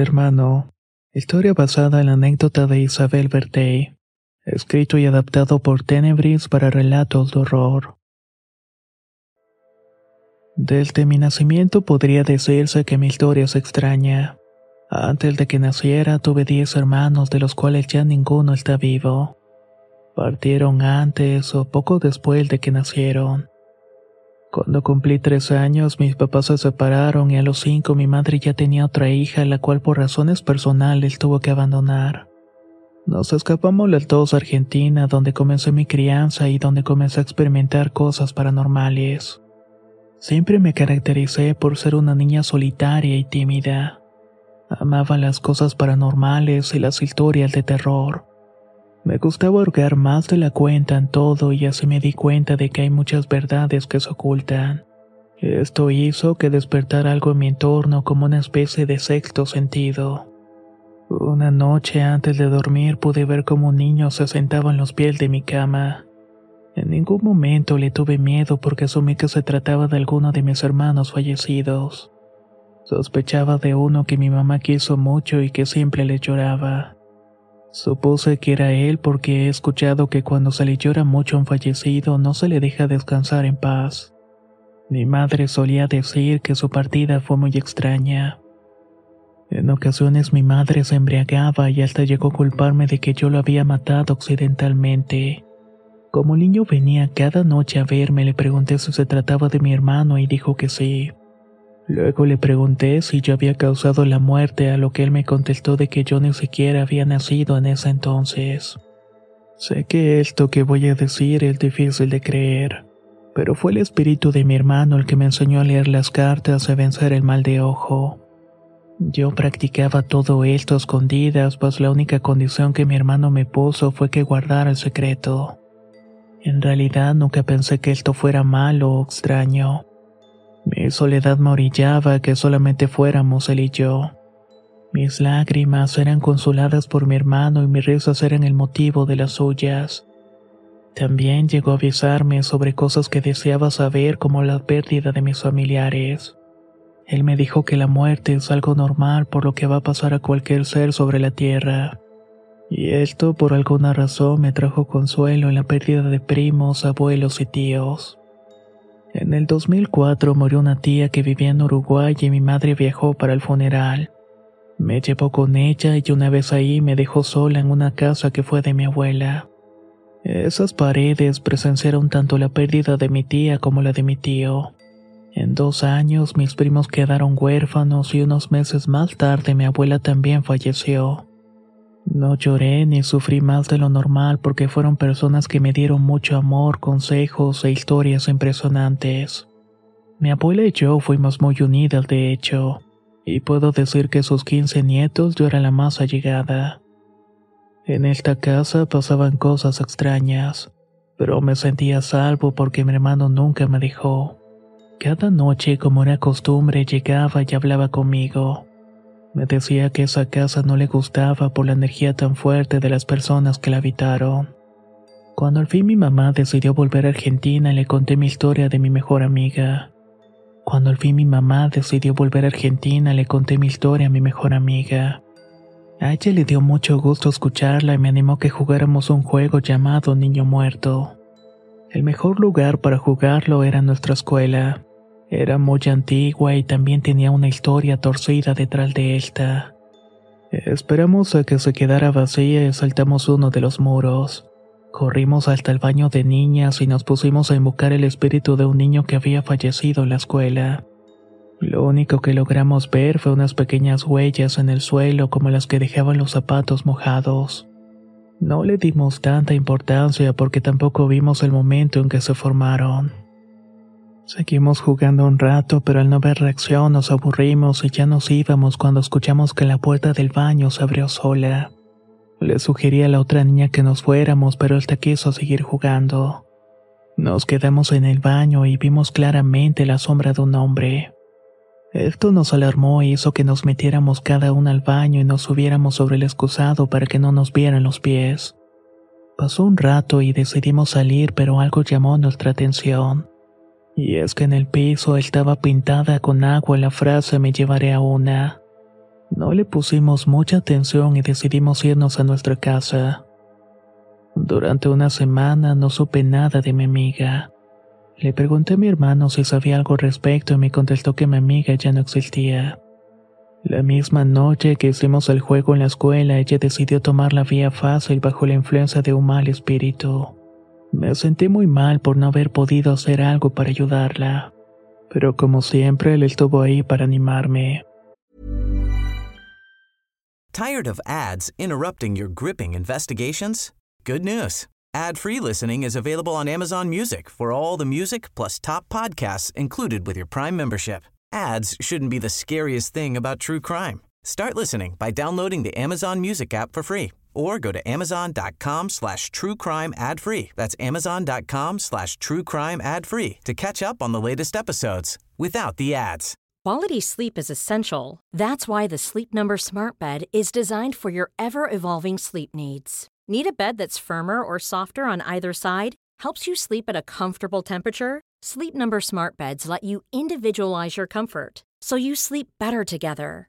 Hermano. Historia basada en la anécdota de Isabel Bertey. Escrito y adaptado por Tenebris para relatos de horror. Desde mi nacimiento podría decirse que mi historia es extraña. Antes de que naciera tuve diez hermanos de los cuales ya ninguno está vivo. Partieron antes o poco después de que nacieron. Cuando cumplí tres años, mis papás se separaron y a los cinco mi madre ya tenía otra hija, la cual por razones personales tuvo que abandonar. Nos escapamos los dos a Argentina, donde comencé mi crianza y donde comencé a experimentar cosas paranormales. Siempre me caractericé por ser una niña solitaria y tímida. Amaba las cosas paranormales y las historias de terror. Me gustaba hurgar más de la cuenta en todo y así me di cuenta de que hay muchas verdades que se ocultan. Esto hizo que despertara algo en mi entorno como una especie de sexto sentido. Una noche antes de dormir pude ver como un niño se sentaba en los pies de mi cama. En ningún momento le tuve miedo porque asumí que se trataba de alguno de mis hermanos fallecidos. Sospechaba de uno que mi mamá quiso mucho y que siempre le lloraba. Supuse que era él porque he escuchado que cuando se le llora mucho a un fallecido no se le deja descansar en paz. Mi madre solía decir que su partida fue muy extraña. En ocasiones mi madre se embriagaba y hasta llegó a culparme de que yo lo había matado accidentalmente. Como niño venía cada noche a verme, le pregunté si se trataba de mi hermano y dijo que sí. Luego le pregunté si yo había causado la muerte, a lo que él me contestó de que yo ni siquiera había nacido en ese entonces. Sé que esto que voy a decir es difícil de creer, pero fue el espíritu de mi hermano el que me enseñó a leer las cartas y a vencer el mal de ojo. Yo practicaba todo esto a escondidas, pues la única condición que mi hermano me puso fue que guardara el secreto. En realidad nunca pensé que esto fuera malo o extraño. Mi soledad me orillaba que solamente fuéramos él y yo. Mis lágrimas eran consoladas por mi hermano y mis risas eran el motivo de las suyas. También llegó a avisarme sobre cosas que deseaba saber como la pérdida de mis familiares. Él me dijo que la muerte es algo normal por lo que va a pasar a cualquier ser sobre la tierra. Y esto por alguna razón me trajo consuelo en la pérdida de primos, abuelos y tíos. En el 2004 murió una tía que vivía en Uruguay y mi madre viajó para el funeral. Me llevó con ella y una vez ahí me dejó sola en una casa que fue de mi abuela. Esas paredes presenciaron tanto la pérdida de mi tía como la de mi tío. En dos años mis primos quedaron huérfanos y unos meses más tarde mi abuela también falleció. No lloré ni sufrí más de lo normal porque fueron personas que me dieron mucho amor, consejos e historias impresionantes. Mi abuela y yo fuimos muy unidas, de hecho, y puedo decir que sus 15 nietos yo era la más allegada. En esta casa pasaban cosas extrañas, pero me sentía salvo porque mi hermano nunca me dejó. Cada noche, como era costumbre, llegaba y hablaba conmigo. Me decía que esa casa no le gustaba por la energía tan fuerte de las personas que la habitaron. Cuando al fin mi mamá decidió volver a Argentina, le conté mi historia de mi mejor amiga. Cuando al fin mi mamá decidió volver a Argentina, le conté mi historia a mi mejor amiga. A ella le dio mucho gusto escucharla y me animó que jugáramos un juego llamado Niño Muerto. El mejor lugar para jugarlo era nuestra escuela. Era muy antigua y también tenía una historia torcida detrás de esta. Esperamos a que se quedara vacía y saltamos uno de los muros. Corrimos hasta el baño de niñas y nos pusimos a invocar el espíritu de un niño que había fallecido en la escuela. Lo único que logramos ver fue unas pequeñas huellas en el suelo como las que dejaban los zapatos mojados. No le dimos tanta importancia porque tampoco vimos el momento en que se formaron. Seguimos jugando un rato, pero al no ver reacción nos aburrimos y ya nos íbamos cuando escuchamos que la puerta del baño se abrió sola. Le sugerí a la otra niña que nos fuéramos, pero él te quiso seguir jugando. Nos quedamos en el baño y vimos claramente la sombra de un hombre. Esto nos alarmó y hizo que nos metiéramos cada uno al baño y nos subiéramos sobre el excusado para que no nos vieran los pies. Pasó un rato y decidimos salir, pero algo llamó nuestra atención. Y es que en el piso estaba pintada con agua la frase me llevaré a una. No le pusimos mucha atención y decidimos irnos a nuestra casa. Durante una semana no supe nada de mi amiga. Le pregunté a mi hermano si sabía algo al respecto y me contestó que mi amiga ya no existía. La misma noche que hicimos el juego en la escuela, ella decidió tomar la vía fácil bajo la influencia de un mal espíritu. Me sentí muy mal por no haber podido hacer algo para ayudarla, pero como siempre él estuvo ahí para animarme. Tired of ads interrupting your gripping investigations? Good news. Ad-free listening is available on Amazon Music for all the music plus top podcasts included with your Prime membership. Ads shouldn't be the scariest thing about true crime. Start listening by downloading the Amazon Music app for free or go to amazon.com slash true crime ad free. That's amazon.com slash true crime ad free to catch up on the latest episodes without the ads. Quality sleep is essential. That's why the Sleep Number Smart Bed is designed for your ever evolving sleep needs. Need a bed that's firmer or softer on either side? Helps you sleep at a comfortable temperature? Sleep Number Smart Beds let you individualize your comfort so you sleep better together.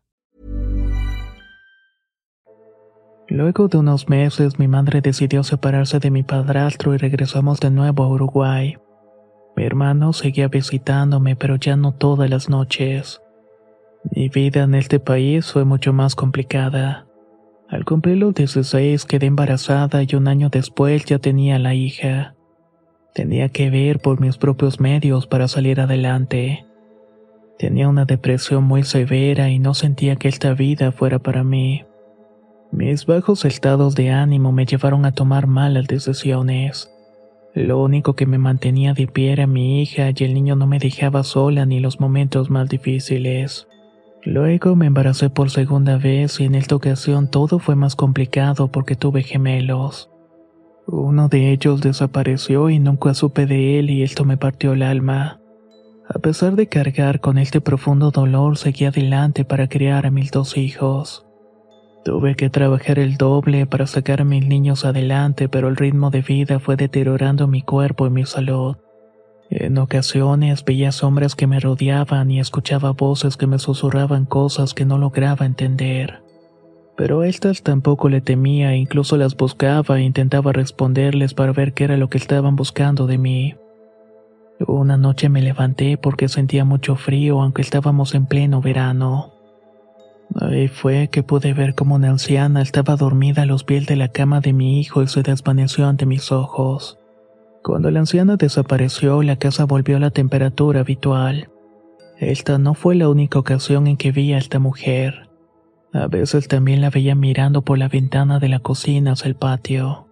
Luego de unos meses, mi madre decidió separarse de mi padrastro y regresamos de nuevo a Uruguay. Mi hermano seguía visitándome, pero ya no todas las noches. Mi vida en este país fue mucho más complicada. Al cumplir los 16 quedé embarazada y un año después ya tenía la hija. Tenía que ver por mis propios medios para salir adelante. Tenía una depresión muy severa y no sentía que esta vida fuera para mí. Mis bajos estados de ánimo me llevaron a tomar malas decisiones. Lo único que me mantenía de pie era mi hija y el niño no me dejaba sola ni los momentos más difíciles. Luego me embaracé por segunda vez y en esta ocasión todo fue más complicado porque tuve gemelos. Uno de ellos desapareció y nunca supe de él y esto me partió el alma. A pesar de cargar con este profundo dolor, seguí adelante para criar a mis dos hijos. Tuve que trabajar el doble para sacar a mis niños adelante, pero el ritmo de vida fue deteriorando mi cuerpo y mi salud. En ocasiones veía sombras que me rodeaban y escuchaba voces que me susurraban cosas que no lograba entender. Pero a estas tampoco le temía incluso las buscaba e intentaba responderles para ver qué era lo que estaban buscando de mí. Una noche me levanté porque sentía mucho frío aunque estábamos en pleno verano. Ahí fue que pude ver como una anciana estaba dormida a los pies de la cama de mi hijo y se desvaneció ante mis ojos. Cuando la anciana desapareció, la casa volvió a la temperatura habitual. Esta no fue la única ocasión en que vi a esta mujer. A veces también la veía mirando por la ventana de la cocina hacia el patio.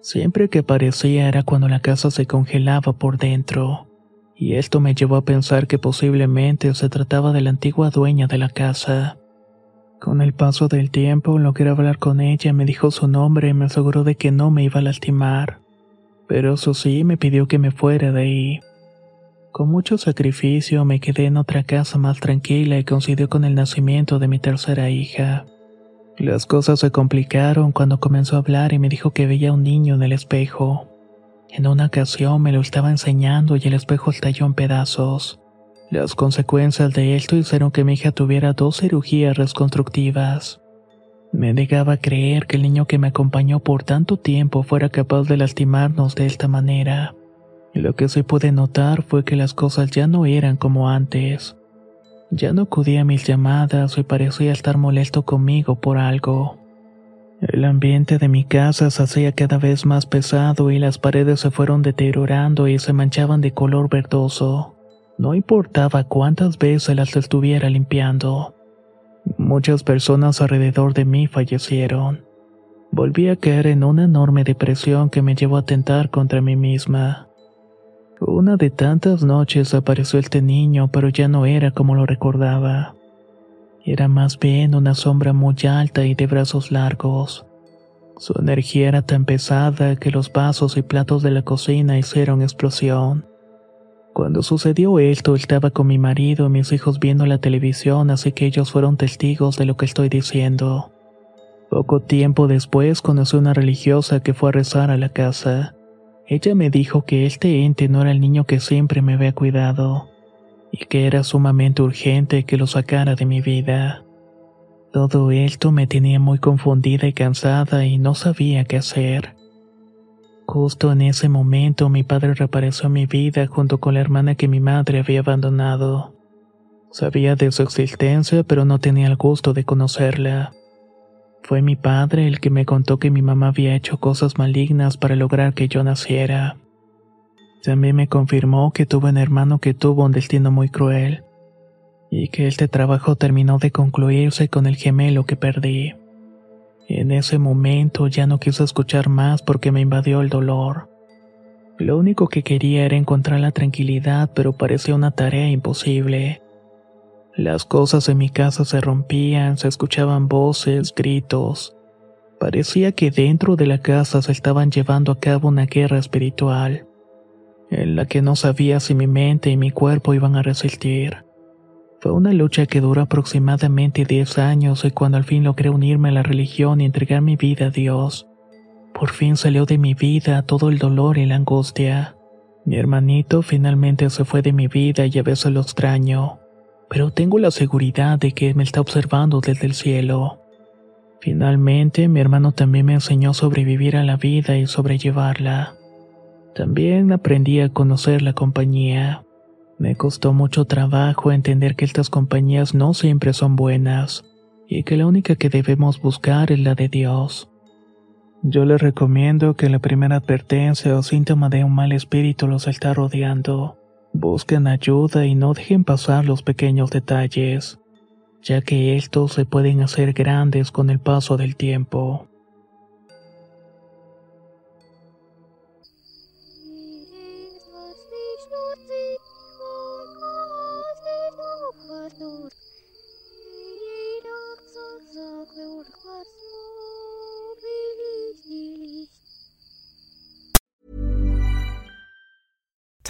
Siempre que aparecía era cuando la casa se congelaba por dentro, y esto me llevó a pensar que posiblemente se trataba de la antigua dueña de la casa. Con el paso del tiempo logré hablar con ella, me dijo su nombre y me aseguró de que no me iba a lastimar. Pero eso sí, me pidió que me fuera de ahí. Con mucho sacrificio me quedé en otra casa más tranquila y coincidió con el nacimiento de mi tercera hija. Las cosas se complicaron cuando comenzó a hablar y me dijo que veía un niño en el espejo. En una ocasión me lo estaba enseñando y el espejo estalló en pedazos. Las consecuencias de esto hicieron que mi hija tuviera dos cirugías reconstructivas. Me negaba a creer que el niño que me acompañó por tanto tiempo fuera capaz de lastimarnos de esta manera. Lo que se pude notar fue que las cosas ya no eran como antes. Ya no acudía a mis llamadas y parecía estar molesto conmigo por algo. El ambiente de mi casa se hacía cada vez más pesado y las paredes se fueron deteriorando y se manchaban de color verdoso. No importaba cuántas veces las estuviera limpiando. Muchas personas alrededor de mí fallecieron. Volví a caer en una enorme depresión que me llevó a tentar contra mí misma. Una de tantas noches apareció este niño, pero ya no era como lo recordaba. Era más bien una sombra muy alta y de brazos largos. Su energía era tan pesada que los vasos y platos de la cocina hicieron explosión. Cuando sucedió esto, estaba con mi marido y mis hijos viendo la televisión, así que ellos fueron testigos de lo que estoy diciendo. Poco tiempo después conocí una religiosa que fue a rezar a la casa. Ella me dijo que este ente no era el niño que siempre me había cuidado y que era sumamente urgente que lo sacara de mi vida. Todo esto me tenía muy confundida y cansada y no sabía qué hacer. Justo en ese momento mi padre reapareció en mi vida junto con la hermana que mi madre había abandonado. Sabía de su existencia pero no tenía el gusto de conocerla. Fue mi padre el que me contó que mi mamá había hecho cosas malignas para lograr que yo naciera. También me confirmó que tuve un hermano que tuvo un destino muy cruel y que este trabajo terminó de concluirse con el gemelo que perdí. En ese momento ya no quise escuchar más porque me invadió el dolor. Lo único que quería era encontrar la tranquilidad, pero parecía una tarea imposible. Las cosas en mi casa se rompían, se escuchaban voces, gritos. Parecía que dentro de la casa se estaban llevando a cabo una guerra espiritual en la que no sabía si mi mente y mi cuerpo iban a resistir. Fue una lucha que duró aproximadamente 10 años y cuando al fin logré unirme a la religión y entregar mi vida a Dios, por fin salió de mi vida todo el dolor y la angustia. Mi hermanito finalmente se fue de mi vida y a veces lo extraño, pero tengo la seguridad de que me está observando desde el cielo. Finalmente, mi hermano también me enseñó a sobrevivir a la vida y sobrellevarla. También aprendí a conocer la compañía. Me costó mucho trabajo entender que estas compañías no siempre son buenas y que la única que debemos buscar es la de Dios. Yo les recomiendo que la primera advertencia o síntoma de un mal espíritu los está rodeando, busquen ayuda y no dejen pasar los pequeños detalles, ya que estos se pueden hacer grandes con el paso del tiempo.